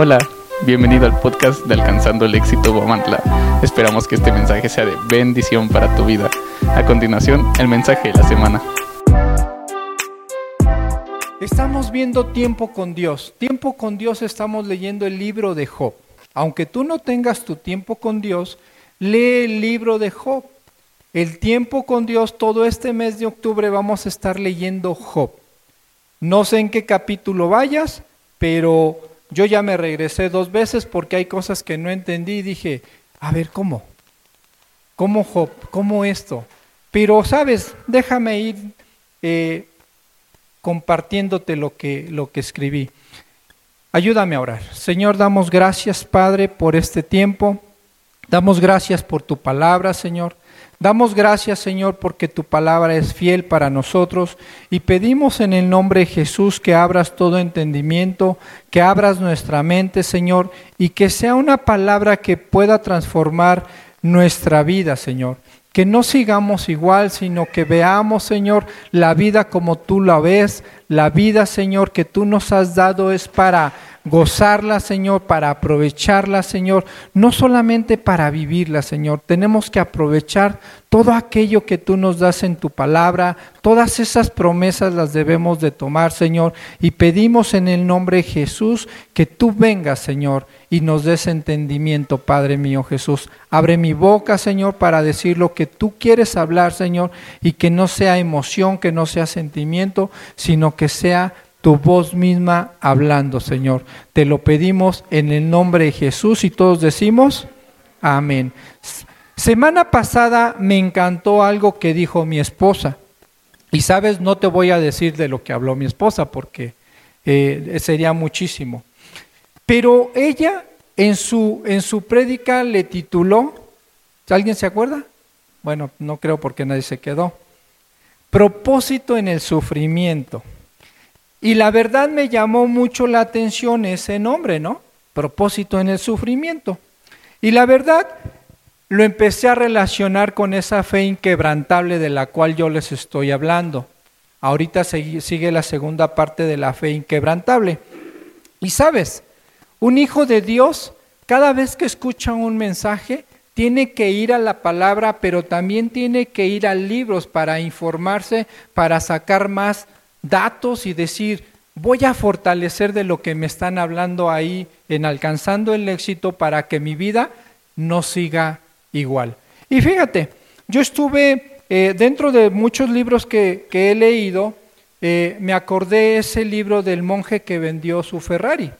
Hola, bienvenido al podcast de Alcanzando el Éxito Guamantla. Esperamos que este mensaje sea de bendición para tu vida. A continuación, el mensaje de la semana. Estamos viendo tiempo con Dios. Tiempo con Dios estamos leyendo el libro de Job. Aunque tú no tengas tu tiempo con Dios, lee el libro de Job. El tiempo con Dios, todo este mes de octubre vamos a estar leyendo Job. No sé en qué capítulo vayas, pero yo ya me regresé dos veces porque hay cosas que no entendí y dije, a ver, ¿cómo? ¿Cómo? ¿Cómo esto? Pero, sabes, déjame ir eh, compartiéndote lo que, lo que escribí. Ayúdame a orar. Señor, damos gracias, Padre, por este tiempo. Damos gracias por tu palabra, Señor. Damos gracias, Señor, porque tu palabra es fiel para nosotros y pedimos en el nombre de Jesús que abras todo entendimiento, que abras nuestra mente, Señor, y que sea una palabra que pueda transformar nuestra vida, Señor. Que no sigamos igual, sino que veamos, Señor, la vida como tú la ves. La vida, Señor, que tú nos has dado es para gozarla, Señor, para aprovecharla, Señor, no solamente para vivirla, Señor, tenemos que aprovechar todo aquello que tú nos das en tu palabra, todas esas promesas las debemos de tomar, Señor, y pedimos en el nombre de Jesús que tú vengas, Señor, y nos des entendimiento, Padre mío Jesús. Abre mi boca, Señor, para decir lo que tú quieres hablar, Señor, y que no sea emoción, que no sea sentimiento, sino que sea tu voz misma hablando, Señor. Te lo pedimos en el nombre de Jesús y todos decimos, amén. Semana pasada me encantó algo que dijo mi esposa. Y sabes, no te voy a decir de lo que habló mi esposa porque eh, sería muchísimo. Pero ella en su, en su prédica le tituló, ¿alguien se acuerda? Bueno, no creo porque nadie se quedó. Propósito en el sufrimiento. Y la verdad me llamó mucho la atención ese nombre, ¿no? Propósito en el sufrimiento. Y la verdad lo empecé a relacionar con esa fe inquebrantable de la cual yo les estoy hablando. Ahorita sigue la segunda parte de la fe inquebrantable. Y sabes, un hijo de Dios, cada vez que escucha un mensaje, tiene que ir a la palabra, pero también tiene que ir a libros para informarse, para sacar más datos y decir, voy a fortalecer de lo que me están hablando ahí en alcanzando el éxito para que mi vida no siga igual. Y fíjate, yo estuve eh, dentro de muchos libros que, he leído, eh, me acordé ese libro del monje que vendió su Ferrari.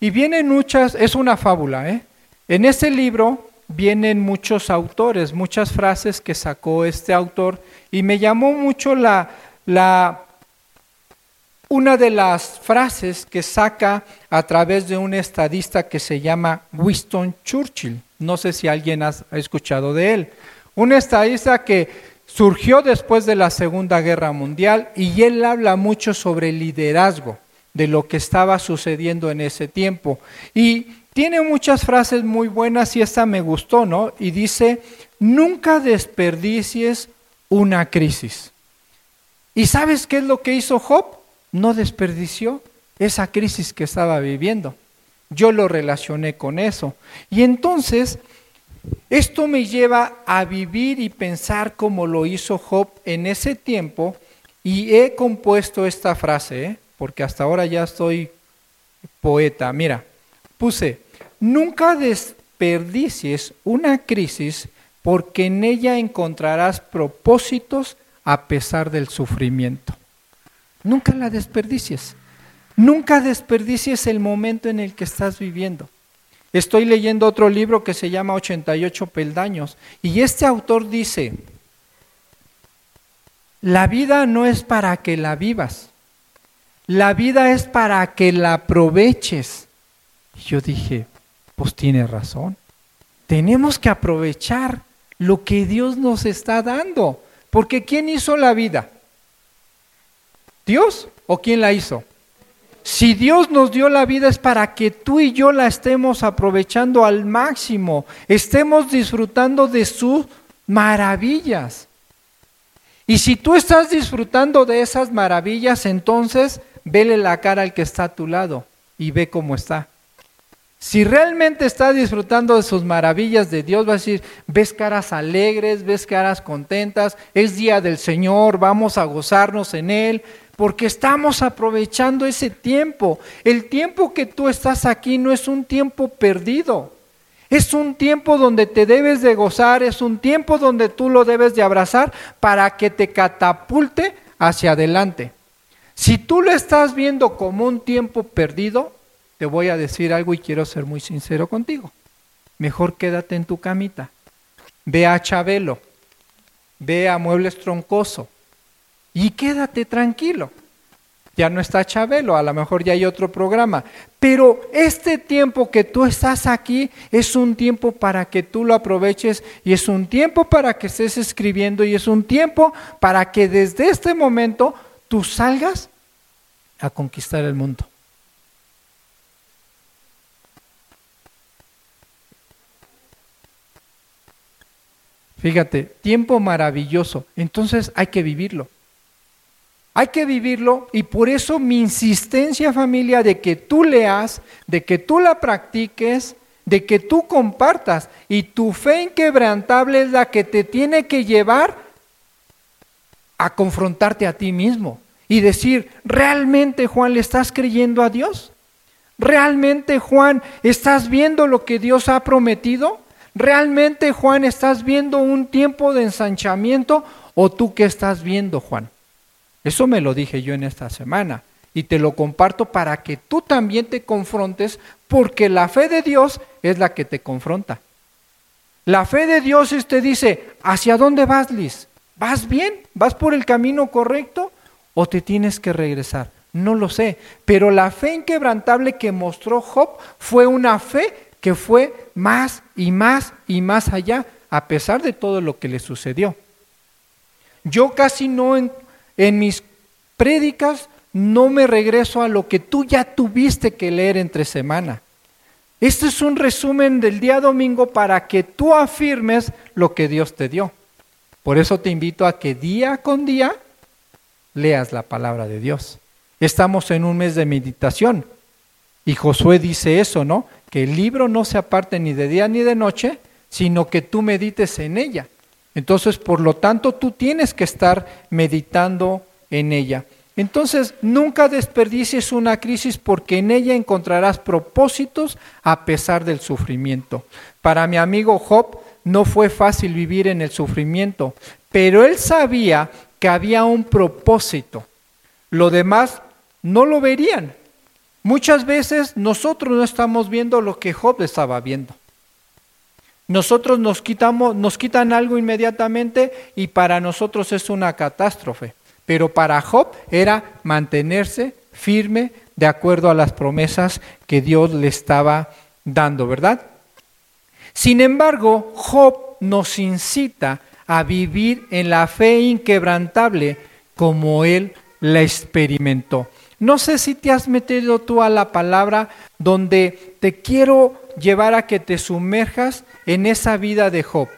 Y vienen muchas, es una fábula, ¿eh? En ese libro vienen muchos autores, muchas frases que sacó este autor, y me llamó mucho la, la una de las frases que saca a través de un estadista que se llama Winston Churchill. No sé si alguien ha escuchado de él. Un estadista que surgió después de la Segunda Guerra Mundial y él habla mucho sobre el liderazgo de lo que estaba sucediendo en ese tiempo. Y tiene muchas frases muy buenas y esta me gustó, ¿no? Y dice, nunca desperdicies una crisis. ¿Y sabes qué es lo que hizo Job? No desperdició esa crisis que estaba viviendo. Yo lo relacioné con eso. Y entonces, esto me lleva a vivir y pensar como lo hizo Job en ese tiempo y he compuesto esta frase, ¿eh? porque hasta ahora ya estoy poeta. Mira, puse, nunca desperdicies una crisis porque en ella encontrarás propósitos a pesar del sufrimiento. Nunca la desperdicies. Nunca desperdicies el momento en el que estás viviendo. Estoy leyendo otro libro que se llama 88 peldaños y este autor dice, la vida no es para que la vivas, la vida es para que la aproveches. Y yo dije, pues tiene razón, tenemos que aprovechar lo que Dios nos está dando, porque ¿quién hizo la vida? ¿Dios o quién la hizo? Si Dios nos dio la vida es para que tú y yo la estemos aprovechando al máximo, estemos disfrutando de sus maravillas. Y si tú estás disfrutando de esas maravillas, entonces vele la cara al que está a tu lado y ve cómo está. Si realmente estás disfrutando de sus maravillas de Dios, vas a decir, ves caras alegres, ves caras contentas, es día del Señor, vamos a gozarnos en Él, porque estamos aprovechando ese tiempo. El tiempo que tú estás aquí no es un tiempo perdido. Es un tiempo donde te debes de gozar, es un tiempo donde tú lo debes de abrazar para que te catapulte hacia adelante. Si tú lo estás viendo como un tiempo perdido, te voy a decir algo y quiero ser muy sincero contigo. Mejor quédate en tu camita. Ve a Chabelo, ve a Muebles Troncoso y quédate tranquilo. Ya no está Chabelo, a lo mejor ya hay otro programa. Pero este tiempo que tú estás aquí es un tiempo para que tú lo aproveches y es un tiempo para que estés escribiendo y es un tiempo para que desde este momento tú salgas a conquistar el mundo. Fíjate, tiempo maravilloso. Entonces hay que vivirlo. Hay que vivirlo y por eso mi insistencia familia de que tú leas, de que tú la practiques, de que tú compartas y tu fe inquebrantable es la que te tiene que llevar a confrontarte a ti mismo y decir, ¿realmente Juan le estás creyendo a Dios? ¿Realmente Juan estás viendo lo que Dios ha prometido? ¿Realmente, Juan, estás viendo un tiempo de ensanchamiento o tú qué estás viendo, Juan? Eso me lo dije yo en esta semana y te lo comparto para que tú también te confrontes porque la fe de Dios es la que te confronta. La fe de Dios es te dice, ¿hacia dónde vas, Liz? ¿Vas bien? ¿Vas por el camino correcto? ¿O te tienes que regresar? No lo sé, pero la fe inquebrantable que mostró Job fue una fe que fue más y más y más allá, a pesar de todo lo que le sucedió. Yo casi no en, mis prédicas no me regreso a lo que tú ya tuviste que leer entre semana. Este es un resumen del día domingo para que tú afirmes lo que Dios te dio. Por eso te invito a que día con día leas la palabra de Dios. Estamos en un mes de meditación y Josué dice eso, ¿no? que el libro no se aparte ni de día ni de noche, sino que tú medites en ella. Entonces, por lo tanto, tú tienes que estar meditando en ella. Entonces, nunca desperdicies una crisis porque en ella encontrarás propósitos a pesar del sufrimiento. Para mi amigo Job no fue fácil vivir en el sufrimiento, pero él sabía que había un propósito. Lo demás no lo verían, Muchas veces nosotros no estamos viendo lo que Job estaba viendo. Nosotros nos quitamos, nos quitan algo inmediatamente y para nosotros es una catástrofe. Pero para Job era mantenerse firme de acuerdo a las promesas que Dios le estaba dando, ¿verdad? Sin embargo, Job nos incita a vivir en la fe inquebrantable como él la experimentó. No sé si te has metido tú a la palabra donde te quiero llevar a que te sumerjas en esa vida de Job.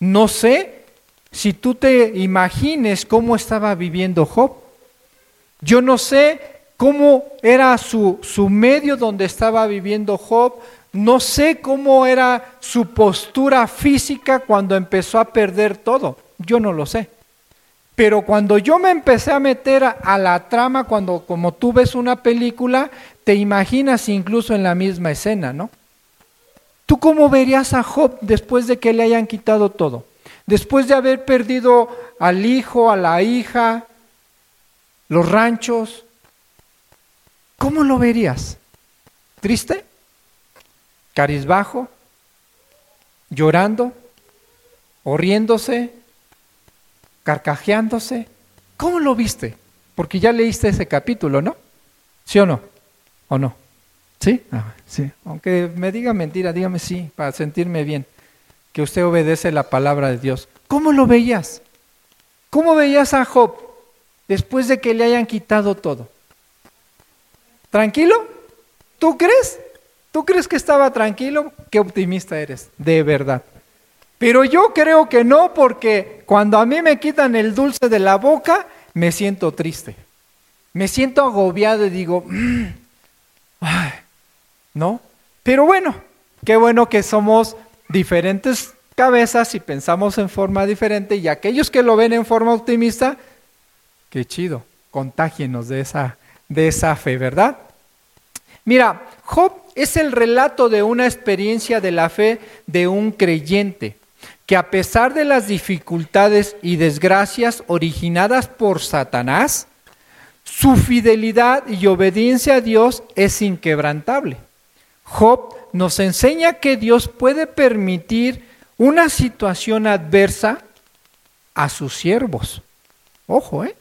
No sé si tú te imagines cómo estaba viviendo Job. Yo no sé cómo era su, su medio donde estaba viviendo Job. No sé cómo era su postura física cuando empezó a perder todo. Yo no lo sé. Pero cuando yo me empecé a meter a, la trama, cuando como tú ves una película, te imaginas incluso en la misma escena, ¿no? ¿Tú cómo verías a Job después de que le hayan quitado todo? Después de haber perdido al hijo, a la hija, los ranchos, ¿cómo lo verías? ¿Triste? ¿Carizbajo? ¿Llorando? ¿O riéndose? carcajeándose. ¿Cómo lo viste? Porque ya leíste ese capítulo, ¿no? ¿Sí o no? ¿O no? ¿Sí? Ah, sí. Aunque me diga mentira, dígame sí, para sentirme bien, que usted obedece la palabra de Dios. ¿Cómo lo veías? ¿Cómo veías a Job después de que le hayan quitado todo? ¿Tranquilo? ¿Tú crees? ¿Tú crees que estaba tranquilo? Qué optimista eres, de verdad. Pero yo creo que no, porque cuando a mí me quitan el dulce de la boca, me siento triste. Me siento agobiado y digo, mm, ¿no? Pero bueno, qué bueno que somos diferentes cabezas y pensamos en forma diferente y aquellos que lo ven en forma optimista, qué chido, contágienos de esa, de esa fe, ¿verdad? Mira, Job es el relato de una experiencia de la fe de un creyente que a pesar de las dificultades y desgracias originadas por Satanás, su fidelidad y obediencia a Dios es inquebrantable. Job nos enseña que Dios puede permitir una situación adversa a sus siervos. Ojo, ¿eh?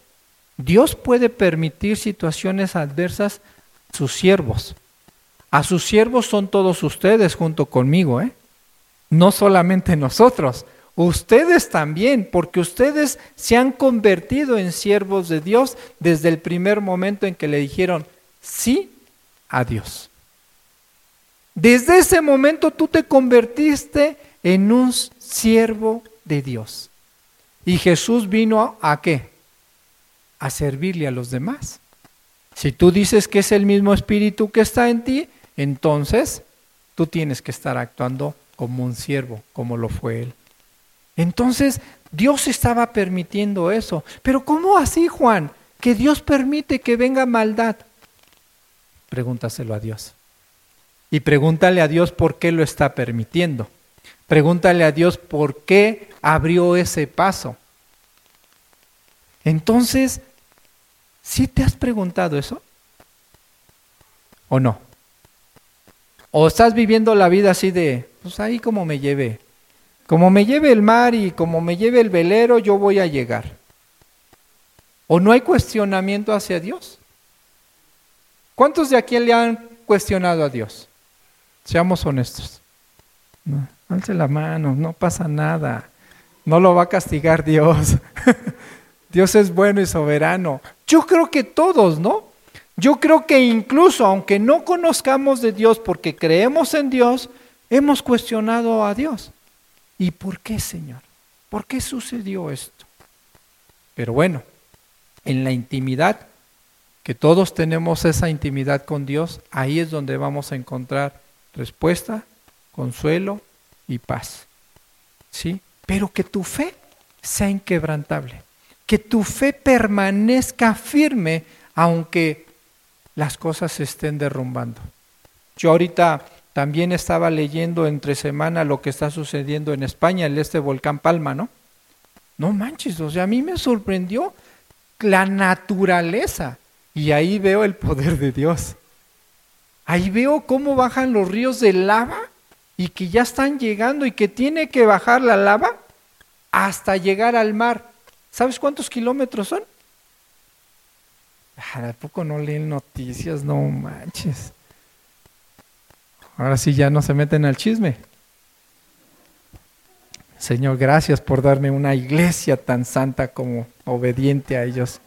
Dios puede permitir situaciones adversas a sus siervos. A sus siervos son todos ustedes junto conmigo, ¿eh? No solamente nosotros, ustedes también, porque ustedes se han convertido en siervos de Dios desde el primer momento en que le dijeron sí a Dios. Desde ese momento tú te convertiste en un siervo de Dios. Y Jesús vino a, qué? A servirle a los demás. Si tú dices que es el mismo espíritu que está en ti, entonces tú tienes que estar actuando como un siervo, como lo fue él. Entonces Dios estaba permitiendo eso. Pero ¿cómo así, Juan? Que Dios permite que venga maldad. Pregúntaselo a Dios. Y pregúntale a Dios por qué lo está permitiendo. Pregúntale a Dios por qué abrió ese paso. Entonces, ¿sí te has preguntado eso? ¿O no? ¿O estás viviendo la vida así de, pues ahí como me lleve? Como me lleve el mar y como me lleve el velero, yo voy a llegar. ¿O no hay cuestionamiento hacia Dios? ¿Cuántos de aquí le han cuestionado a Dios? Seamos honestos. No, alce la mano, no pasa nada. No lo va a castigar Dios. Dios es bueno y soberano. Yo creo que todos, ¿no? Yo creo que incluso aunque no conozcamos de Dios porque creemos en Dios, hemos cuestionado a Dios. ¿Y por qué, Señor? ¿Por qué sucedió esto? Pero bueno, en la intimidad, que todos tenemos esa intimidad con Dios, ahí es donde vamos a encontrar respuesta, consuelo y paz. ¿Sí? Pero que tu fe sea inquebrantable, que tu fe permanezca firme aunque las cosas se estén derrumbando. Yo ahorita también estaba leyendo entre semana lo que está sucediendo en España, en este volcán Palma, ¿no? No manches, o sea, a mí me sorprendió la naturaleza y ahí veo el poder de Dios. Ahí veo cómo bajan los ríos de lava y que ya están llegando y que tiene que bajar la lava hasta llegar al mar. ¿Sabes cuántos kilómetros son? Ah, ¿A poco no leen noticias? No manches. Ahora sí ya no se meten al chisme. Señor, gracias por darme una iglesia tan santa como obediente a ellos.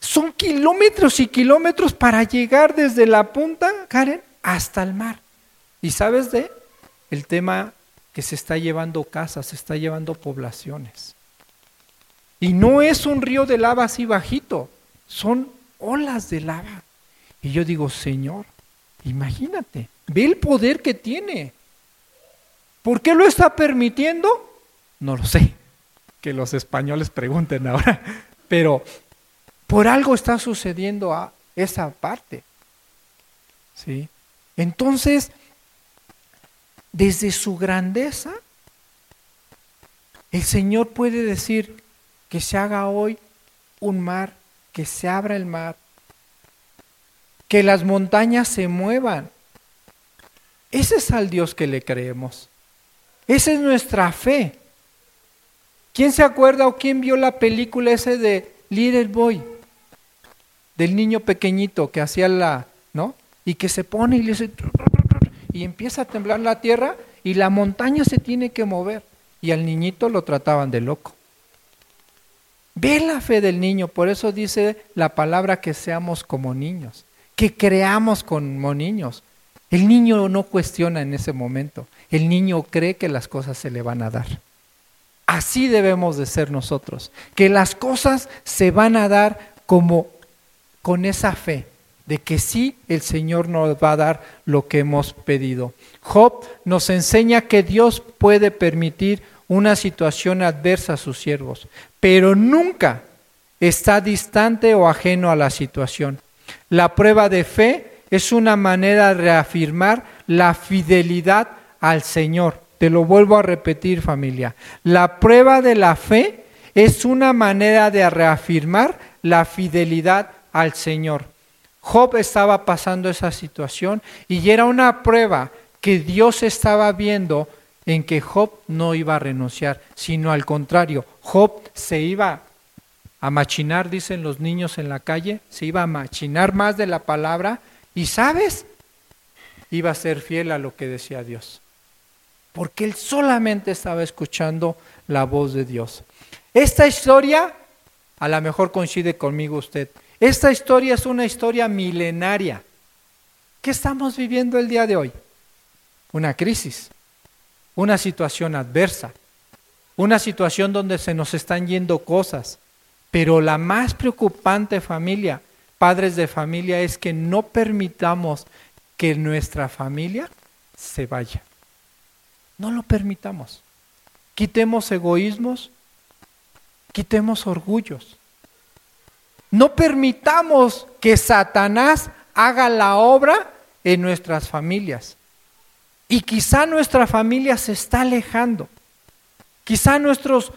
Son kilómetros y kilómetros para llegar desde la punta, Karen, hasta el mar. ¿Y sabes de? El tema que se está llevando casas, se está llevando poblaciones. Y no es un río de lava así bajito, son olas de lava. Y yo digo, Señor, imagínate, ve el poder que tiene. ¿Por qué lo está permitiendo? No lo sé. Que los españoles pregunten ahora. Pero por algo está sucediendo a esa parte. ¿Sí? Entonces, desde su grandeza, el Señor puede decir que se haga hoy un mar, que se abra el mar, que las montañas se muevan. Ese es al Dios que le creemos. Esa es nuestra fe. ¿Quién se acuerda o quién vio la película ese de Little Boy? Del niño pequeñito que hacía la, ¿no? Y que se pone y le dice, y empieza a temblar la tierra y la montaña se tiene que mover. Y al niñito lo trataban de loco. Ve la fe del niño, por eso dice la palabra que seamos como niños, que creamos como niños. El niño no cuestiona en ese momento, el niño cree que las cosas se le van a dar. Así debemos de ser nosotros, que las cosas se van a dar como con esa fe de que sí el Señor nos va a dar lo que hemos pedido. Job nos enseña que Dios puede permitir una situación adversa a sus siervos, pero nunca está distante o ajeno a la situación. La prueba de fe es una manera de reafirmar la fidelidad al Señor. Te lo vuelvo a repetir familia. La prueba de la fe es una manera de reafirmar la fidelidad al Señor. Job estaba pasando esa situación y era una prueba que Dios estaba viendo en que Job no iba a renunciar, sino al contrario, Job se iba a machinar, dicen los niños en la calle, se iba a machinar más de la palabra y, ¿sabes? Iba a ser fiel a lo que decía Dios, porque él solamente estaba escuchando la voz de Dios. Esta historia, a lo mejor coincide conmigo usted, esta historia es una historia milenaria. ¿Qué estamos viviendo el día de hoy? Una crisis, una situación adversa, una situación donde se nos están yendo cosas. Pero la más preocupante familia, padres de familia, es que no permitamos que nuestra familia se vaya. No lo permitamos. Quitemos egoísmos, quitemos orgullos. No permitamos que Satanás haga la obra en nuestras familias. Y quizá nuestra familia se está alejando. Quizá nuestros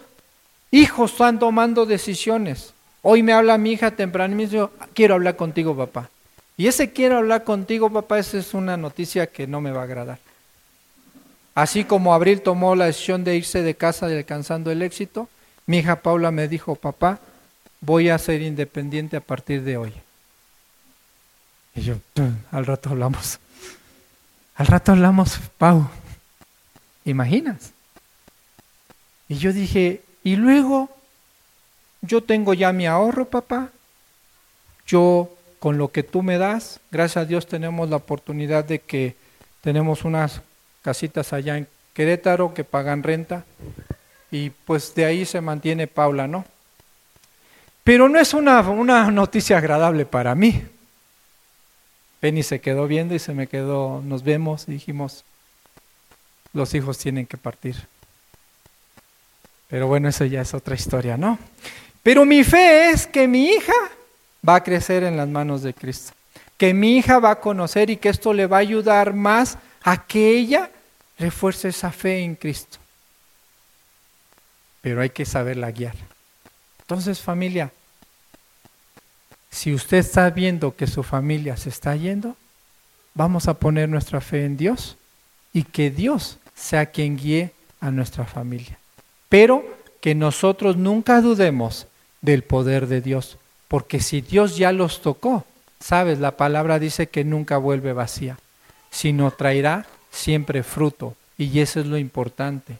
hijos están tomando decisiones. Hoy me habla mi hija temprano y me dice, quiero hablar contigo, papá. Y ese quiero hablar contigo, papá, esa es una noticia que no me va a agradar. Así como Abril tomó la decisión de irse de casa alcanzando el éxito, mi hija Paula me dijo, papá, voy a ser independiente a partir de hoy. Y yo, al rato hablamos. Al rato hablamos, Pau. ¿Imaginas? Y yo dije, y luego, yo tengo ya mi ahorro, papá. Yo, con lo que tú me das, gracias a Dios tenemos la oportunidad de que tenemos unas casitas allá en Querétaro que pagan renta. Y pues de ahí se mantiene Paula, ¿no? Pero no es una, una noticia agradable para mí. Penny se quedó viendo y se me quedó, nos vemos dijimos, los hijos tienen que partir. Pero bueno, eso ya es otra historia, ¿no? Pero mi fe es que mi hija va a crecer en las manos de Cristo, que mi hija va a conocer y que esto le va a ayudar más a que ella refuerce esa fe en Cristo. Pero hay que saberla guiar. Entonces, familia, si usted está viendo que su familia se está yendo, vamos a poner nuestra fe en Dios y que Dios sea quien guíe a nuestra familia. Pero que nosotros nunca dudemos del poder de Dios, porque si Dios ya los tocó, sabes, la palabra dice que nunca vuelve vacía, sino traerá siempre fruto. Y eso es lo importante,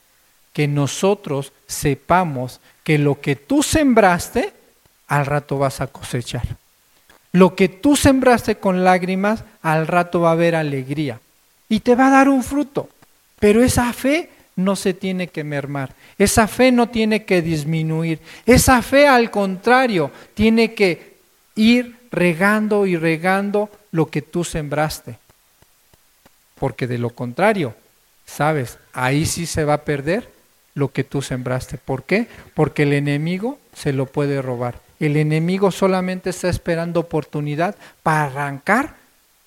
que nosotros sepamos que lo que tú sembraste, al rato vas a cosechar. Lo que tú sembraste con lágrimas, al rato va a haber alegría. Y te va a dar un fruto. Pero esa fe no se tiene que mermar. Esa fe no tiene que disminuir. Esa fe, al contrario, tiene que ir regando y regando lo que tú sembraste. Porque de lo contrario, sabes, ahí sí se va a perder lo que tú sembraste. ¿Por qué? Porque el enemigo se lo puede robar. El enemigo solamente está esperando oportunidad para arrancar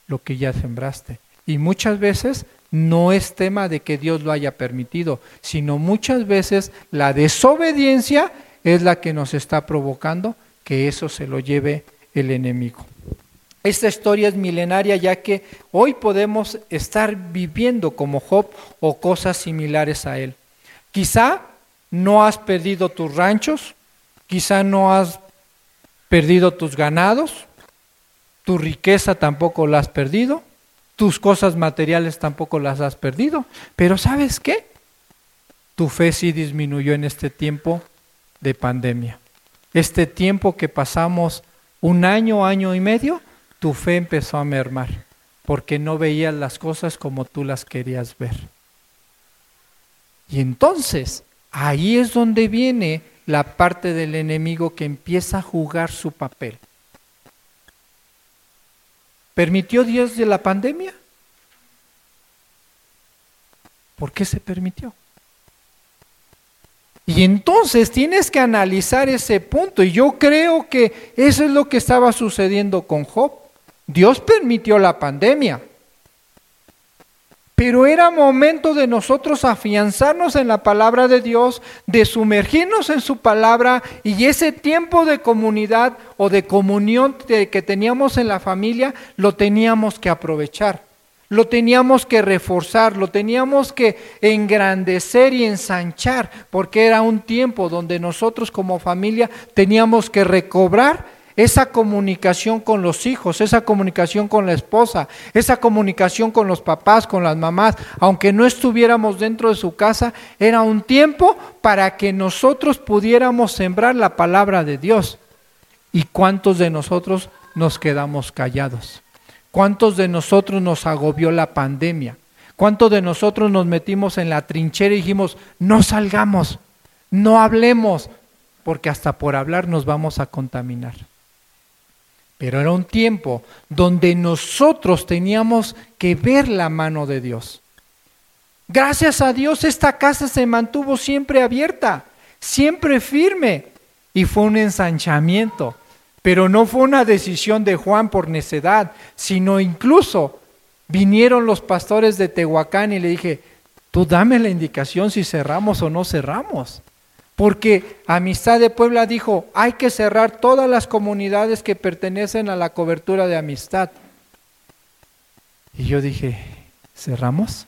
lo que ya sembraste. Y muchas veces no es tema de que Dios lo haya permitido, sino muchas veces la desobediencia es la que nos está provocando que eso se lo lleve el enemigo. Esta historia es milenaria ya que hoy podemos estar viviendo como Job o cosas similares a él. Quizá no has perdido tus ranchos, quizá no has perdido tus ganados, tu riqueza tampoco la has perdido, tus cosas materiales tampoco las has perdido, pero ¿sabes qué? Tu fe sí disminuyó en este tiempo de pandemia. Este tiempo que pasamos un año, año y medio, tu fe empezó a mermar, porque no veías las cosas como tú las querías ver. Y entonces, ahí es donde viene la parte del enemigo que empieza a jugar su papel. ¿Permitió Dios de la pandemia? ¿Por qué se permitió? Y entonces tienes que analizar ese punto. Y yo creo que eso es lo que estaba sucediendo con Job. Dios permitió la pandemia. Pero era momento de nosotros afianzarnos en la palabra de Dios, de sumergirnos en su palabra y ese tiempo de comunidad o de comunión que teníamos en la familia lo teníamos que aprovechar, lo teníamos que reforzar, lo teníamos que engrandecer y ensanchar, porque era un tiempo donde nosotros como familia teníamos que recobrar esa comunicación con los hijos, esa comunicación con la esposa, esa comunicación con los papás, con las mamás, aunque no estuviéramos dentro de su casa, era un tiempo para que nosotros pudiéramos sembrar la palabra de Dios. ¿Y cuántos de nosotros nos quedamos callados? ¿Cuántos de nosotros nos agobió la pandemia? ¿Cuántos de nosotros nos metimos en la trinchera y dijimos, no salgamos, no hablemos, porque hasta por hablar nos vamos a contaminar? Pero era un tiempo donde nosotros teníamos que ver la mano de Dios. Gracias a Dios esta casa se mantuvo siempre abierta, siempre firme y fue un ensanchamiento. Pero no fue una decisión de Juan por necedad, sino incluso vinieron los pastores de Tehuacán y le dije, tú dame la indicación si cerramos o no cerramos. Porque Amistad de Puebla dijo, hay que cerrar todas las comunidades que pertenecen a la cobertura de amistad. Y yo dije, ¿cerramos?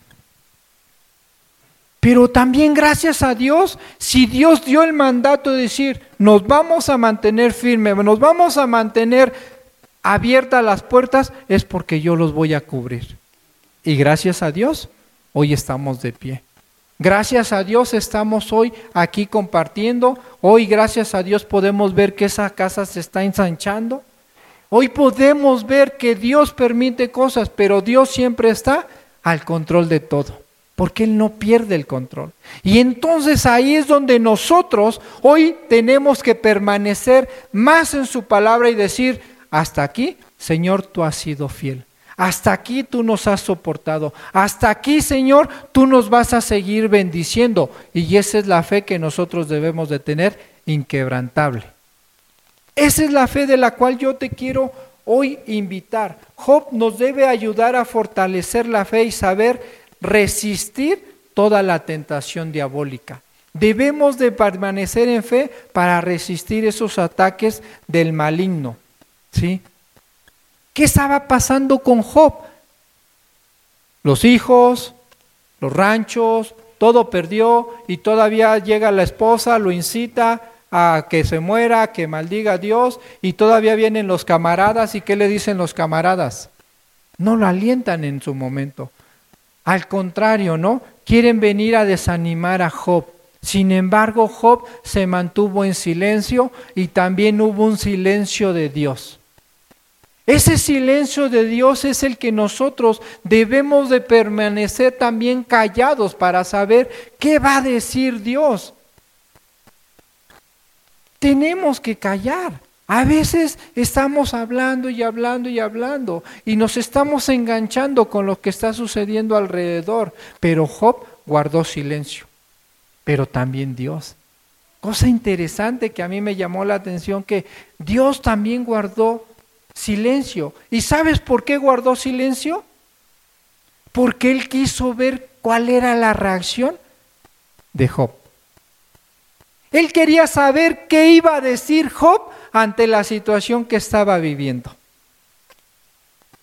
Pero también gracias a Dios, si Dios dio el mandato de decir, nos vamos a mantener firmes, nos vamos a mantener abiertas las puertas, es porque yo los voy a cubrir. Y gracias a Dios, hoy estamos de pie. Gracias a Dios estamos hoy aquí compartiendo. Hoy gracias a Dios podemos ver que esa casa se está ensanchando. Hoy podemos ver que Dios permite cosas, pero Dios siempre está al control de todo, porque Él no pierde el control. Y entonces ahí es donde nosotros hoy tenemos que permanecer más en su palabra y decir, hasta aquí, Señor, tú has sido fiel. Hasta aquí tú nos has soportado. Hasta aquí, Señor, tú nos vas a seguir bendiciendo. Y esa es la fe que nosotros debemos de tener inquebrantable. Esa es la fe de la cual yo te quiero hoy invitar. Job nos debe ayudar a fortalecer la fe y saber resistir toda la tentación diabólica. Debemos de permanecer en fe para resistir esos ataques del maligno. ¿Sí? ¿Qué estaba pasando con Job? Los hijos, los ranchos, todo perdió y todavía llega la esposa, lo incita a que se muera, que maldiga a Dios y todavía vienen los camaradas y ¿qué le dicen los camaradas? No lo alientan en su momento. Al contrario, ¿no? Quieren venir a desanimar a Job. Sin embargo, Job se mantuvo en silencio y también hubo un silencio de Dios. Ese silencio de Dios es el que nosotros debemos de permanecer también callados para saber qué va a decir Dios. Tenemos que callar. A veces estamos hablando y hablando y hablando y nos estamos enganchando con lo que está sucediendo alrededor. Pero Job guardó silencio, pero también Dios. Cosa interesante que a mí me llamó la atención que Dios también guardó silencio. ¿Y sabes por qué guardó silencio? Porque él quiso ver cuál era la reacción de Job. Él quería saber qué iba a decir Job ante la situación que estaba viviendo.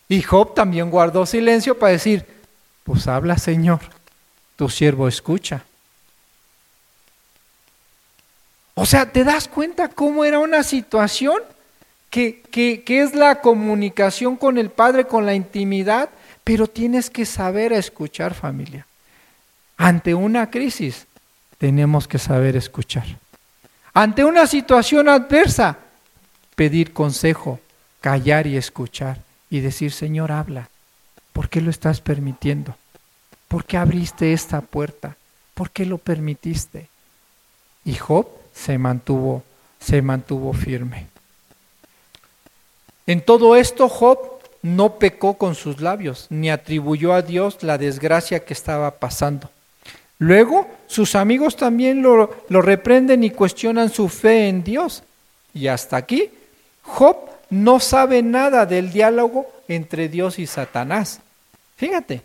Y Job también guardó silencio para decir, pues habla Señor, tu siervo escucha. O sea, ¿te das cuenta cómo era una situación que, es la comunicación con el Padre, con la intimidad, pero tienes que saber escuchar familia. Ante una crisis tenemos que saber escuchar. Ante una situación adversa, pedir consejo, callar y escuchar y decir, Señor, habla. ¿Por qué lo estás permitiendo? ¿Por qué abriste esta puerta? ¿Por qué lo permitiste? Y Job se mantuvo, se mantuvo firme. En todo esto Job no pecó con sus labios, ni atribuyó a Dios la desgracia que estaba pasando. Luego, sus amigos también lo, lo reprenden y cuestionan su fe en Dios. Y hasta aquí, Job no sabe nada del diálogo entre Dios y Satanás. Fíjate,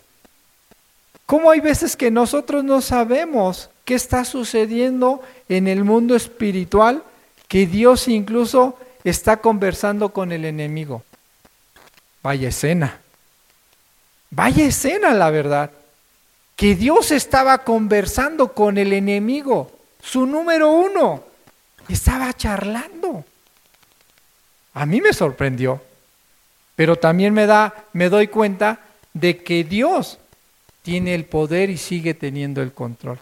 cómo hay veces que nosotros no sabemos qué está sucediendo en el mundo espiritual, que Dios incluso está conversando con el enemigo. Vaya escena. Vaya escena, la verdad. Que Dios estaba conversando con el enemigo, su número uno. Estaba charlando. A mí me sorprendió. Pero también me da me doy cuenta de que Dios tiene el poder y sigue teniendo el control.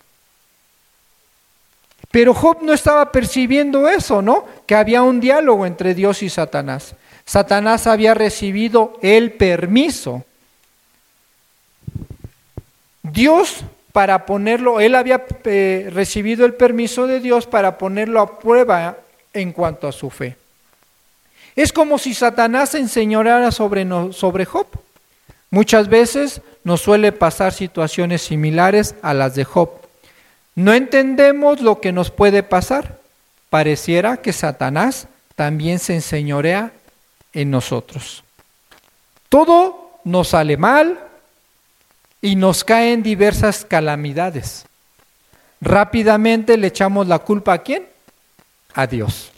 Pero Job no estaba percibiendo eso, ¿no? Que había un diálogo entre Dios y Satanás. Satanás había recibido el permiso. Dios para ponerlo, él había eh, recibido el permiso de Dios para ponerlo a prueba en cuanto a su fe. Es como si Satanás enseñara sobre, sobre Job. Muchas veces nos suele pasar situaciones similares a las de Job. No entendemos lo que nos puede pasar. Pareciera que Satanás también se enseñorea en nosotros. Todo nos sale mal y nos caen diversas calamidades. Rápidamente le echamos la culpa a quién? A Dios.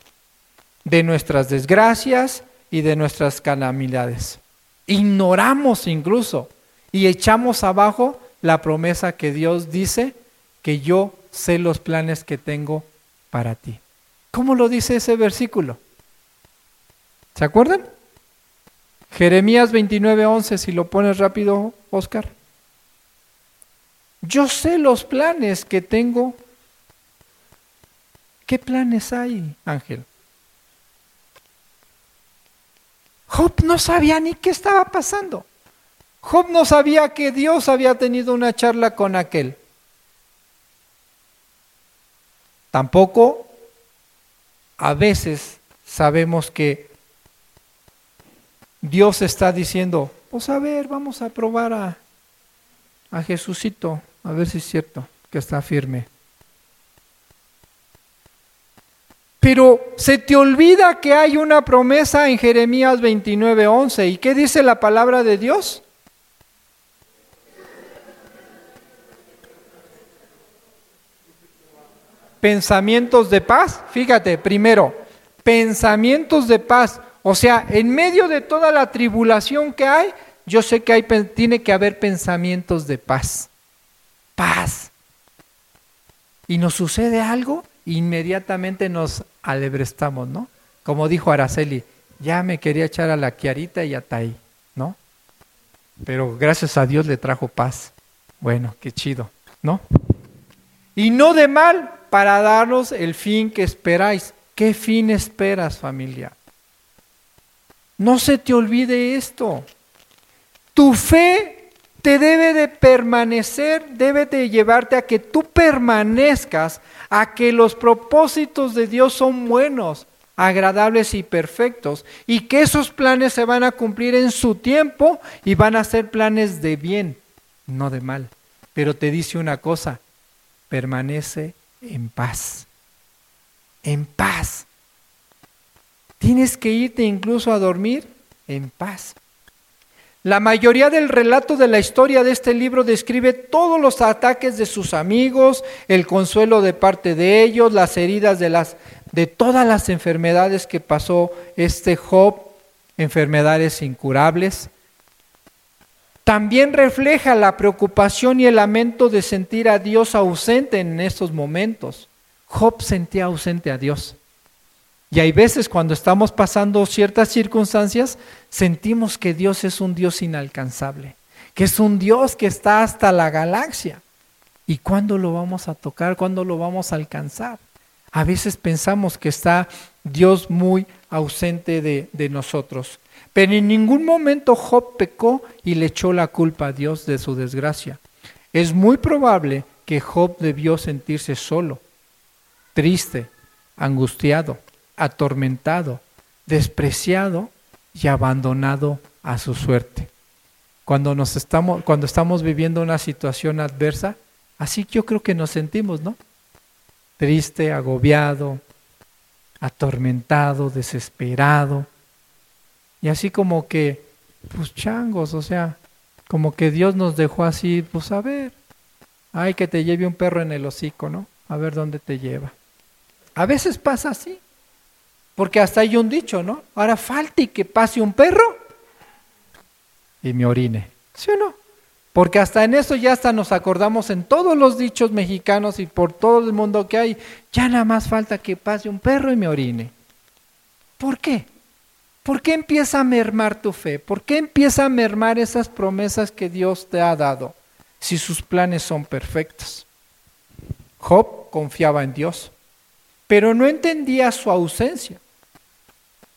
De nuestras desgracias y de nuestras calamidades. Ignoramos incluso y echamos abajo la promesa que Dios dice que yo sé los planes que tengo para ti. ¿Cómo lo dice ese versículo? ¿Se acuerdan? Jeremías 29:11, si lo pones rápido, Oscar. Yo sé los planes que tengo. ¿Qué planes hay, Ángel? Job no sabía ni qué estaba pasando. Job no sabía que Dios había tenido una charla con aquel. Tampoco a veces sabemos que Dios está diciendo, pues a ver, vamos a probar a, a Jesucito, a ver si es cierto que está firme. Pero se te olvida que hay una promesa en Jeremías 29:11. ¿Y qué dice la palabra de Dios? Pensamientos de paz. Fíjate, primero, pensamientos de paz. O sea, en medio de toda la tribulación que hay, yo sé que hay, tiene que haber pensamientos de paz. Paz. Y nos sucede algo, inmediatamente nos alebrestamos, ¿no? Como dijo Araceli, ya me quería echar a la Kiarita y hasta ahí, ¿no? Pero gracias a Dios le trajo paz. Bueno, qué chido, ¿no? Y no de mal, para darnos el fin que esperáis. ¿Qué fin esperas, familia? No se te olvide esto. Tu fe te debe de permanecer, debe de llevarte a que tú permanezcas, a que los propósitos de Dios son buenos, agradables y perfectos, y que esos planes se van a cumplir en su tiempo y van a ser planes de bien, no de mal. Pero te dice una cosa, permanece en paz. En paz. Tienes que irte incluso a dormir en paz. La mayoría del relato de la historia de este libro describe todos los ataques de sus amigos, el consuelo de parte de ellos, las heridas de las de todas las enfermedades que pasó este Job, enfermedades incurables. También refleja la preocupación y el lamento de sentir a Dios ausente en estos momentos. Job sentía ausente a Dios. Y hay veces cuando estamos pasando ciertas circunstancias, sentimos que Dios es un Dios inalcanzable, que es un Dios que está hasta la galaxia. ¿Y cuándo lo vamos a tocar? ¿Cuándo lo vamos a alcanzar? A veces pensamos que está Dios muy ausente de, de nosotros. Pero en ningún momento Job pecó y le echó la culpa a Dios de su desgracia. Es muy probable que Job debió sentirse solo, triste, angustiado, atormentado, despreciado y abandonado a su suerte. Cuando, nos estamos, cuando estamos viviendo una situación adversa, así yo creo que nos sentimos, ¿no? Triste, agobiado, atormentado, desesperado. Y así como que, pues changos, o sea, como que Dios nos dejó así, pues a ver, ay, que te lleve un perro en el hocico, ¿no? A ver dónde te lleva. A veces pasa así, porque hasta hay un dicho, ¿no? Ahora falta y que pase un perro y me orine. ¿Sí o no? Porque hasta en eso ya hasta nos acordamos en todos los dichos mexicanos y por todo el mundo que hay, ya nada más falta que pase un perro y me orine. ¿Por qué? ¿Por qué empieza a mermar tu fe? ¿Por qué empieza a mermar esas promesas que Dios te ha dado si sus planes son perfectos? Job confiaba en Dios, pero no entendía su ausencia.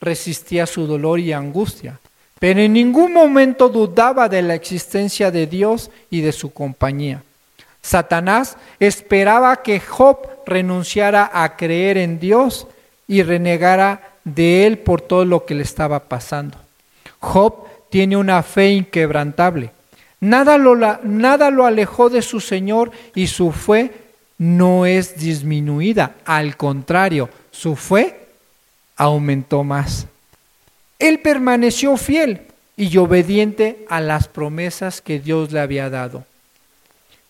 Resistía su dolor y angustia pero en ningún momento dudaba de la existencia de Dios y de su compañía. Satanás esperaba que Job renunciara a creer en Dios y renegara de él por todo lo que le estaba pasando. Job tiene una fe inquebrantable. Nada lo, nada lo alejó de su Señor y su fe no es disminuida. Al contrario, su fe aumentó más. Él permaneció fiel y obediente a las promesas que Dios le había dado.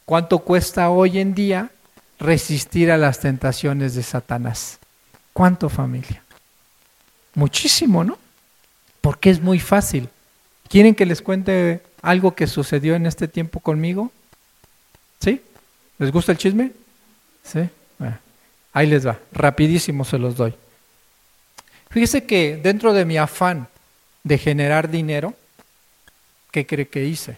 ¿Cuánto cuesta hoy en día resistir a las tentaciones de Satanás? ¿Cuánto familia? Muchísimo, ¿no? Porque es muy fácil. ¿Quieren que les cuente algo que sucedió en este tiempo conmigo? ¿Sí? ¿Les gusta el chisme? Sí. ahí les va. Rapidísimo se los doy. Fíjese que dentro de mi afán de generar dinero, ¿qué cree que hice?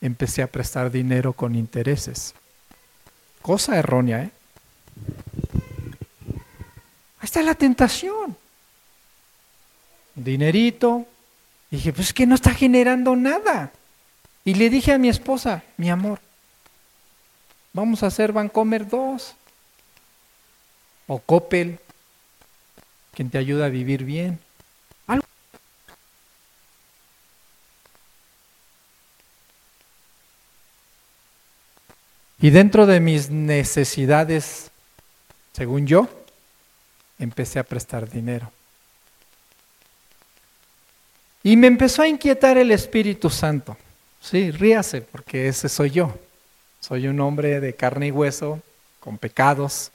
Empecé a prestar dinero con intereses. Cosa errónea, ¿eh? Está la tentación. Dinerito. Y dije, pues es que no está generando nada. Y le dije a mi esposa, mi amor, vamos a hacer Vancomer 2 o Coppel, quien te ayuda a vivir bien. Y dentro de mis necesidades, según yo, empecé a prestar dinero. Y me empezó a inquietar el Espíritu Santo. Sí, ríase, porque ese soy yo. Soy un hombre de carne y hueso, con pecados,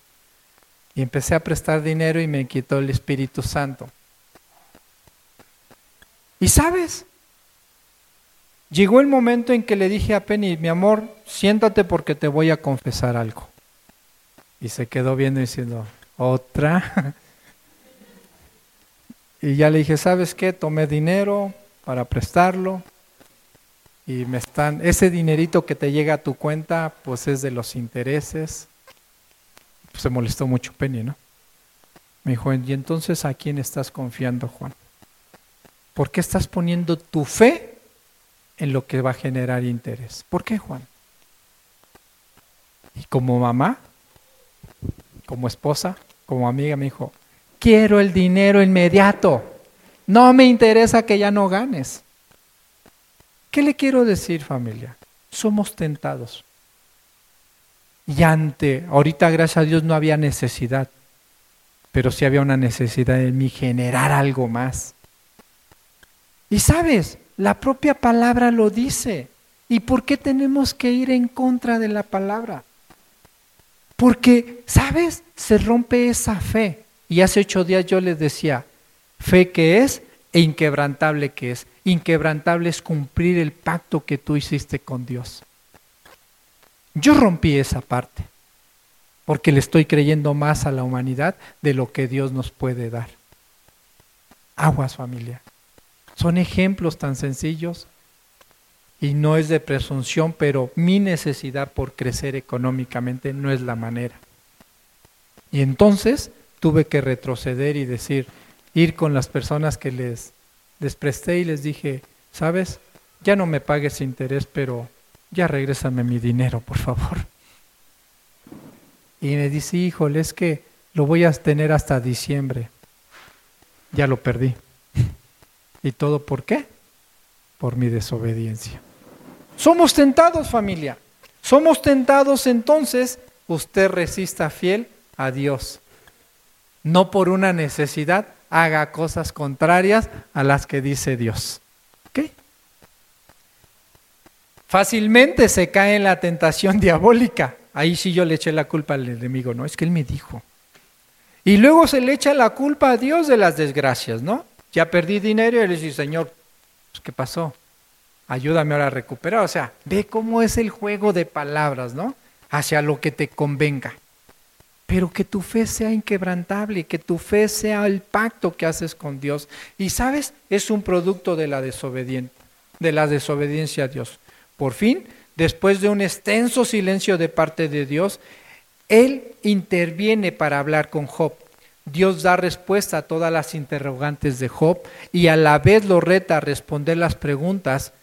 y empecé a prestar dinero y me quitó el Espíritu Santo. Y sabes, llegó el momento en que le dije a Penny, mi amor, siéntate porque te voy a confesar algo. Y se quedó viendo diciendo, otra. y ya le dije, ¿sabes qué? Tomé dinero para prestarlo y me están, ese dinerito que te llega a tu cuenta, pues es de los intereses se molestó mucho Penny, ¿no? Me dijo, ¿y entonces a quién estás confiando, Juan? ¿Por qué estás poniendo tu fe en lo que va a generar interés? ¿Por qué, Juan? Y como mamá, como esposa, como amiga, me dijo, quiero el dinero inmediato. No me interesa que ya no ganes. ¿Qué le quiero decir, familia? Somos tentados. Y ante, ahorita gracias a Dios no había necesidad, pero sí había una necesidad en mí generar algo más. Y sabes, la propia palabra lo dice. ¿Y por qué tenemos que ir en contra de la palabra? Porque, ¿sabes? Se rompe esa fe. Y hace ocho días yo les decía, fe que es e inquebrantable que es. Inquebrantable es cumplir el pacto que tú hiciste con Dios. Yo rompí esa parte, porque le estoy creyendo más a la humanidad de lo que Dios nos puede dar. Aguas familia. Son ejemplos tan sencillos y no es de presunción, pero mi necesidad por crecer económicamente no es la manera. Y entonces tuve que retroceder y decir, ir con las personas que les, les presté y les dije, sabes, ya no me pagues interés, pero ya regrésame mi dinero, por favor. Y me dice, híjole, es que lo voy a tener hasta diciembre. ya lo perdí. ¿Y todo por qué? Por mi desobediencia. Somos tentados, familia. Somos tentados entonces, usted resista fiel a Dios. No por una necesidad, haga cosas contrarias a las que dice Dios. ¿Ok? Fácilmente se cae en la tentación diabólica. Ahí sí yo le eché la culpa al enemigo, no, es que él me dijo. Y luego se le echa la culpa a Dios de las desgracias, ¿no? Ya perdí dinero y le dice, Señor, pues, ¿qué pasó? Ayúdame ahora a recuperar. O sea, ve cómo es el juego de palabras, ¿no? Hacia lo que te convenga. Pero que tu fe sea inquebrantable, que tu fe sea el pacto que haces con Dios. Y sabes, es un producto de la desobediencia, de la desobediencia a Dios. Por fin, después de un extenso silencio de parte de Dios, Él interviene para hablar con Job. Dios da respuesta a todas las interrogantes de Job y a la vez lo reta a responder las preguntas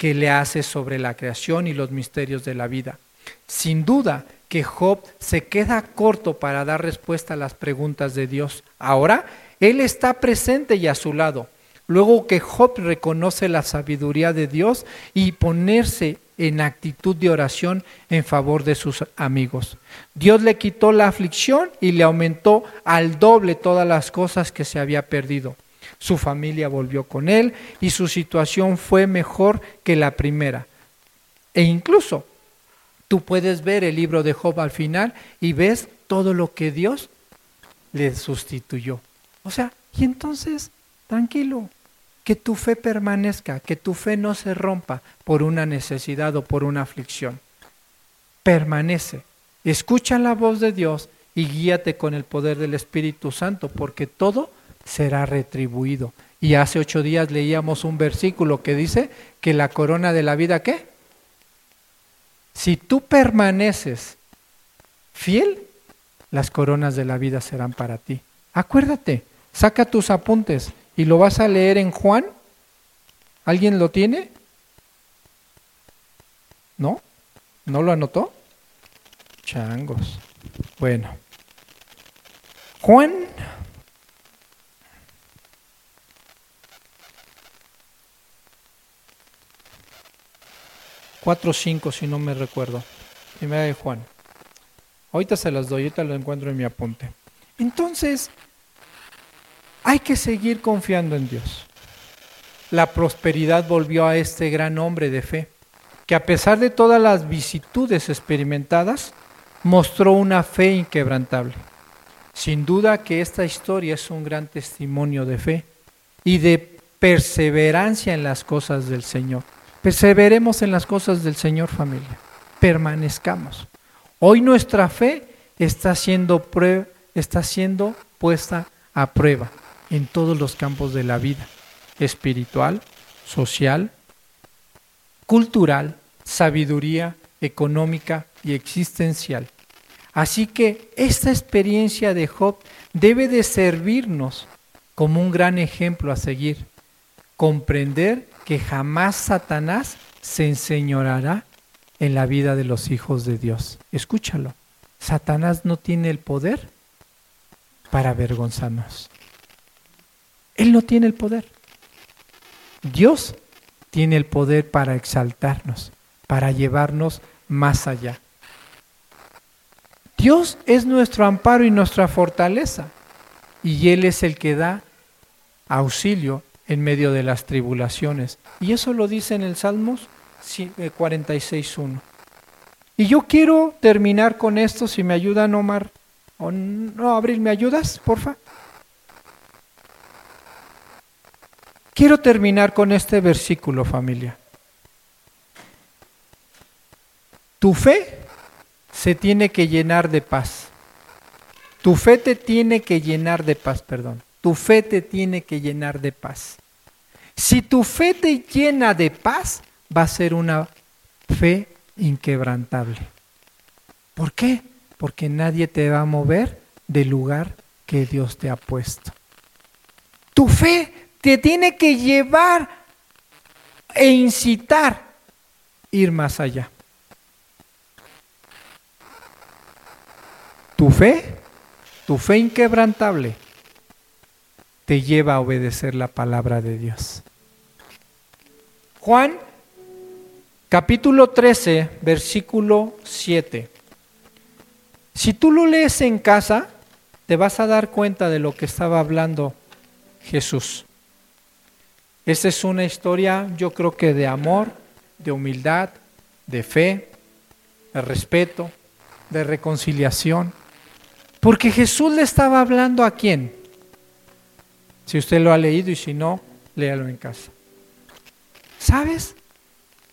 que le hace sobre la creación y los misterios de la vida. Sin duda que Job se queda corto para dar respuesta a las preguntas de Dios. Ahora, Él está presente y a su lado. Luego que Job reconoce la sabiduría de Dios y ponerse en actitud de oración en favor de sus amigos. Dios le quitó la aflicción y le aumentó al doble todas las cosas que se había perdido. Su familia volvió con él y su situación fue mejor que la primera. E incluso tú puedes ver el libro de Job al final y ves todo lo que Dios le sustituyó. O sea, y entonces, tranquilo, que tu fe permanezca, que tu fe no se rompa por una necesidad o por una aflicción. Permanece, escucha la voz de Dios y guíate con el poder del Espíritu Santo, porque todo será retribuido. Y hace ocho días leíamos un versículo que dice que la corona de la vida, ¿qué? Si tú permaneces fiel, las coronas de la vida serán para ti. Acuérdate, saca tus apuntes y lo vas a leer en Juan. ¿Alguien lo tiene? ¿No? ¿No lo anotó? Changos. Bueno. Juan cuatro cinco si no me recuerdo. Primera de Juan. Ahorita se las doy, ahorita lo encuentro en mi apunte. Entonces, hay que seguir confiando en Dios. La prosperidad volvió a este gran hombre de fe, que a pesar de todas las vicitudes experimentadas, mostró una fe inquebrantable. Sin duda que esta historia es un gran testimonio de fe y de perseverancia en las cosas del Señor. Perseveremos en las cosas del Señor familia. Permanezcamos. Hoy nuestra fe está siendo, está siendo puesta a prueba en todos los campos de la vida, espiritual, social, cultural, sabiduría, económica y existencial. Así que esta experiencia de Job debe de servirnos como un gran ejemplo a seguir. Comprender que jamás Satanás se enseñorará en la vida de los hijos de Dios. Escúchalo. Satanás no tiene el poder para avergonzarnos. Él no tiene el poder. Dios tiene el poder para exaltarnos, para llevarnos más allá. Dios es nuestro amparo y nuestra fortaleza, y Él es el que da auxilio en medio de las tribulaciones. Y eso lo dice en el Salmos 46.1. Eh, y yo quiero terminar con esto, si me ayudan Omar, o no, Abril, ¿me ayudas, porfa? Quiero terminar con este versículo, familia. Tu fe se tiene que llenar de paz. Tu fe te tiene que llenar de paz, perdón. Tu fe te tiene que llenar de paz. Si tu fe te llena de paz, va a ser una fe inquebrantable. ¿Por qué? Porque nadie te va a mover del lugar que Dios te ha puesto. Tu fe te tiene que llevar e incitar a ir más allá. Tu fe, tu fe inquebrantable, te lleva a obedecer la palabra de Dios. Juan capítulo 13, versículo 7. Si tú lo lees en casa, te vas a dar cuenta de lo que estaba hablando Jesús. Esta es una historia, yo creo que de amor, de humildad, de fe, de respeto, de reconciliación. Porque Jesús le estaba hablando a quién. Si usted lo ha leído y si no, léalo en casa. ¿Sabes?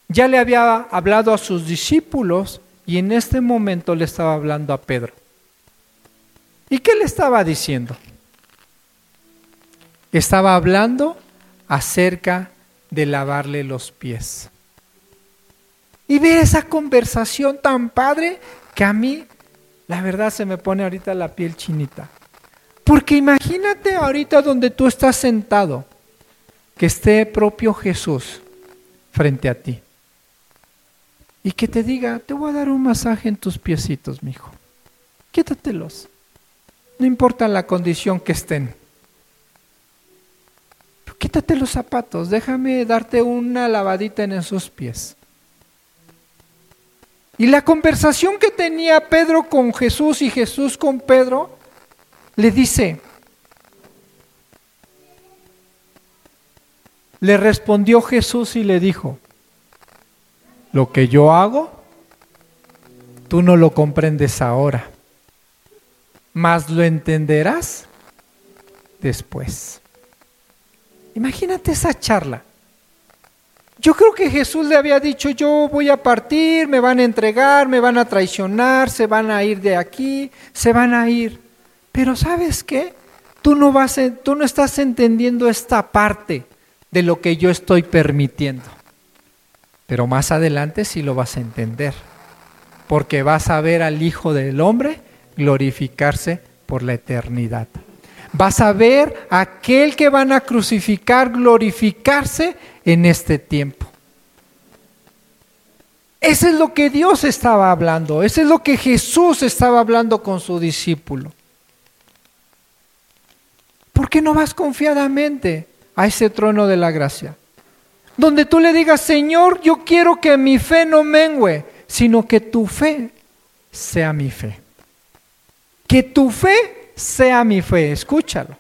Ya le había hablado a sus discípulos y en este momento le estaba hablando a Pedro. ¿Y qué le estaba diciendo? Estaba hablando acerca de lavarle los pies. Y ver esa conversación tan padre que a mí, la verdad, se me pone ahorita la piel chinita. Porque imagínate ahorita donde tú estás sentado, que esté propio Jesús frente a ti. Y que te diga, te voy a dar un masaje en tus piecitos, mijo. Quítatelos. No importa la condición que estén. quítate los zapatos, déjame darte una lavadita en esos pies. Y la conversación que tenía Pedro con Jesús y Jesús con Pedro, le dice, le respondió Jesús y le dijo, lo que yo hago, tú no lo comprendes ahora, mas lo entenderás después. Imagínate esa charla. Yo creo que Jesús le había dicho, yo voy a partir, me van a entregar, me van a traicionar, se van a ir de aquí, se van a ir. Pero ¿sabes qué? Tú no, vas, tú no estás entendiendo esta parte de lo que yo estoy permitiendo. Pero más adelante sí lo vas a entender, porque vas a ver al Hijo del Hombre glorificarse por la eternidad. Vas a ver a aquel que van a crucificar glorificarse en este tiempo. Eso es lo que Dios estaba hablando, eso es lo que Jesús estaba hablando con su discípulo. ¿Por qué no vas confiadamente a ese trono de la gracia? donde tú le digas, Señor, yo quiero que mi fe no mengüe, sino que tu fe sea mi fe. Que tu fe sea mi fe, escúchalo.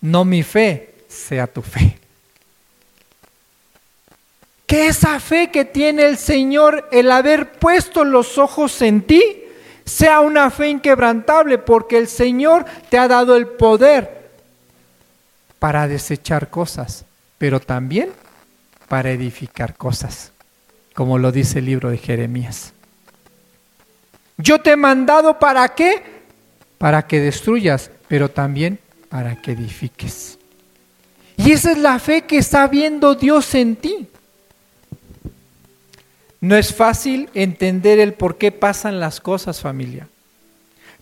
No mi fe sea tu fe. Que esa fe que tiene el Señor, el haber puesto los ojos en ti, sea una fe inquebrantable, porque el Señor te ha dado el poder para desechar cosas pero también para edificar cosas, como lo dice el libro de Jeremías. Yo te he mandado para qué? Para que destruyas, pero también para que edifiques. Y esa es la fe que está viendo Dios en ti. No es fácil entender el por qué pasan las cosas, familia.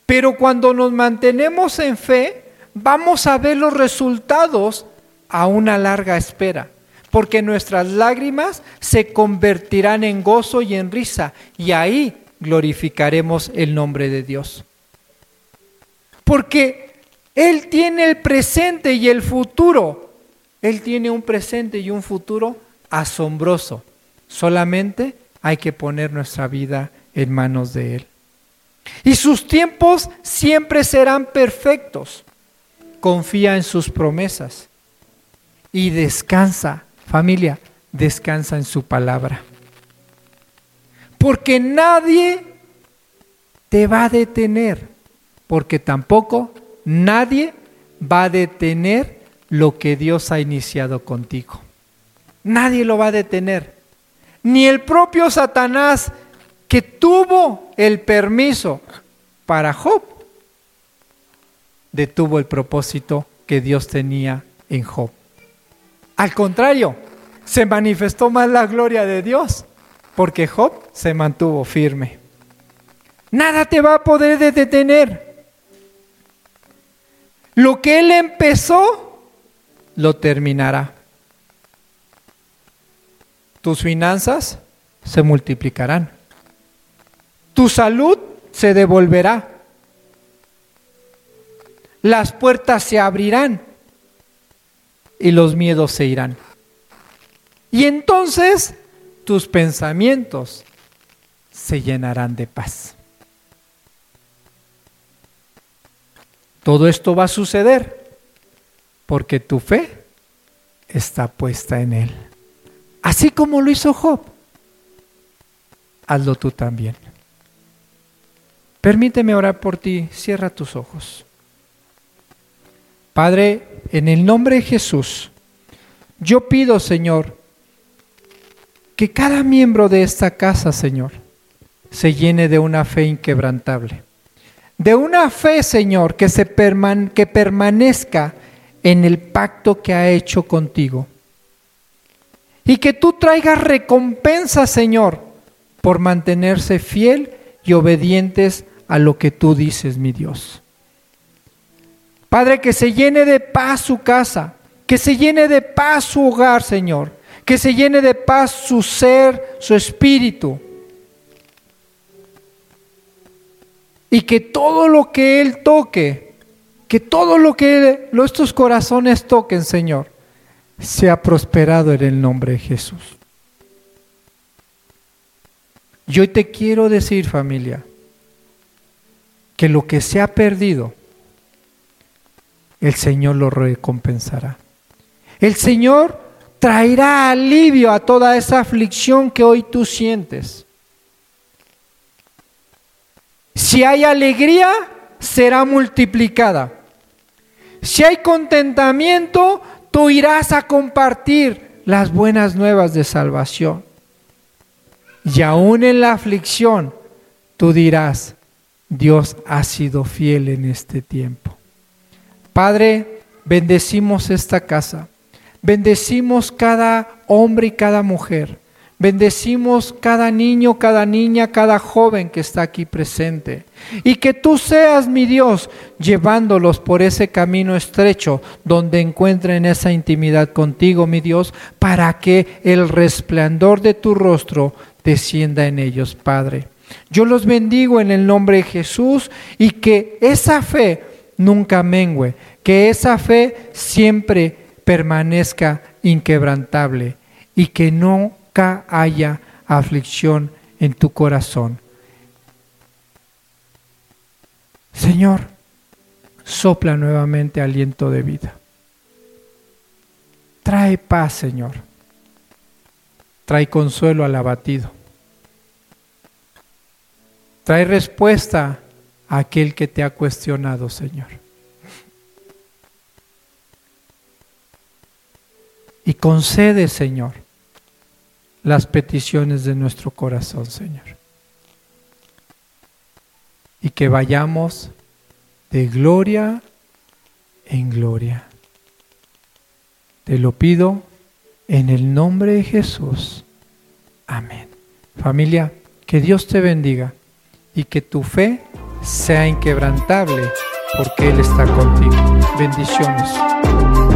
Pero cuando nos mantenemos en fe, vamos a ver los resultados a una larga espera, porque nuestras lágrimas se convertirán en gozo y en risa, y ahí glorificaremos el nombre de Dios. Porque Él tiene el presente y el futuro. Él tiene un presente y un futuro asombroso. Solamente hay que poner nuestra vida en manos de Él. Y sus tiempos siempre serán perfectos. Confía en sus promesas y descansa, familia, descansa en su palabra. Porque nadie te va a detener, porque tampoco nadie va a detener lo que Dios ha iniciado contigo. Nadie lo va a detener. Ni el propio Satanás que tuvo el permiso para Job, detuvo el propósito que Dios tenía en Job. Al contrario, se manifestó más la gloria de Dios, porque Job se mantuvo firme. Nada te va a poder detener. Lo que él empezó, lo terminará. Tus finanzas se multiplicarán. Tu salud se devolverá. las puertas se abrirán y los miedos se irán. Y entonces tus pensamientos se llenarán de paz. Todo esto va a suceder porque tu fe está puesta en Él. Así como lo hizo Job, hazlo tú también. Permíteme orar por ti, cierra tus ojos. Padre, en el nombre de Jesús, yo pido, Señor, que cada miembro de esta casa, Señor, se llene de una fe inquebrantable. De una fe, Señor, que, se que permanezca en el pacto que ha hecho contigo. Y que tú traigas recompensa, Señor, por mantenerse fiel y obedientes a lo que tú dices, mi Dios. Padre, que se llene de paz su casa, que se llene de paz su hogar, Señor, que se llene de paz su ser, su espíritu. Y que todo lo que Él toque, que todo lo que estos corazones toquen, Señor, sea prosperado en el nombre de Jesús. Yo te quiero decir, familia, que lo que se ha perdido, el Señor lo recompensará. El Señor traerá alivio a toda esa aflicción que hoy tú sientes. Si hay alegría, será multiplicada. Si hay contentamiento, tú irás a compartir las buenas nuevas de salvación. Y aún en la aflicción, tú dirás, Dios ha sido fiel en este tiempo. Padre, bendecimos esta casa, bendecimos cada hombre y cada mujer, bendecimos cada niño, cada niña, cada joven que está aquí presente. Y que tú seas, mi Dios, llevándolos por ese camino estrecho donde encuentren esa intimidad contigo, mi Dios, para que el resplandor de tu rostro descienda en ellos, Padre. Yo los bendigo en el nombre de Jesús y que esa fe nunca mengue, que esa fe siempre permanezca inquebrantable y que nunca haya aflicción en tu corazón. Señor, sopla nuevamente aliento de vida. Trae paz, Señor. Trae consuelo al abatido. Trae respuesta a aquel que te ha cuestionado, Señor. Y concede, Señor, las peticiones de nuestro corazón, Señor. Y que vayamos de gloria en gloria. Te lo pido en el nombre de Jesús. Amén. Familia, que Dios te bendiga y que tu fe sea inquebrantable porque Él está contigo. Bendiciones.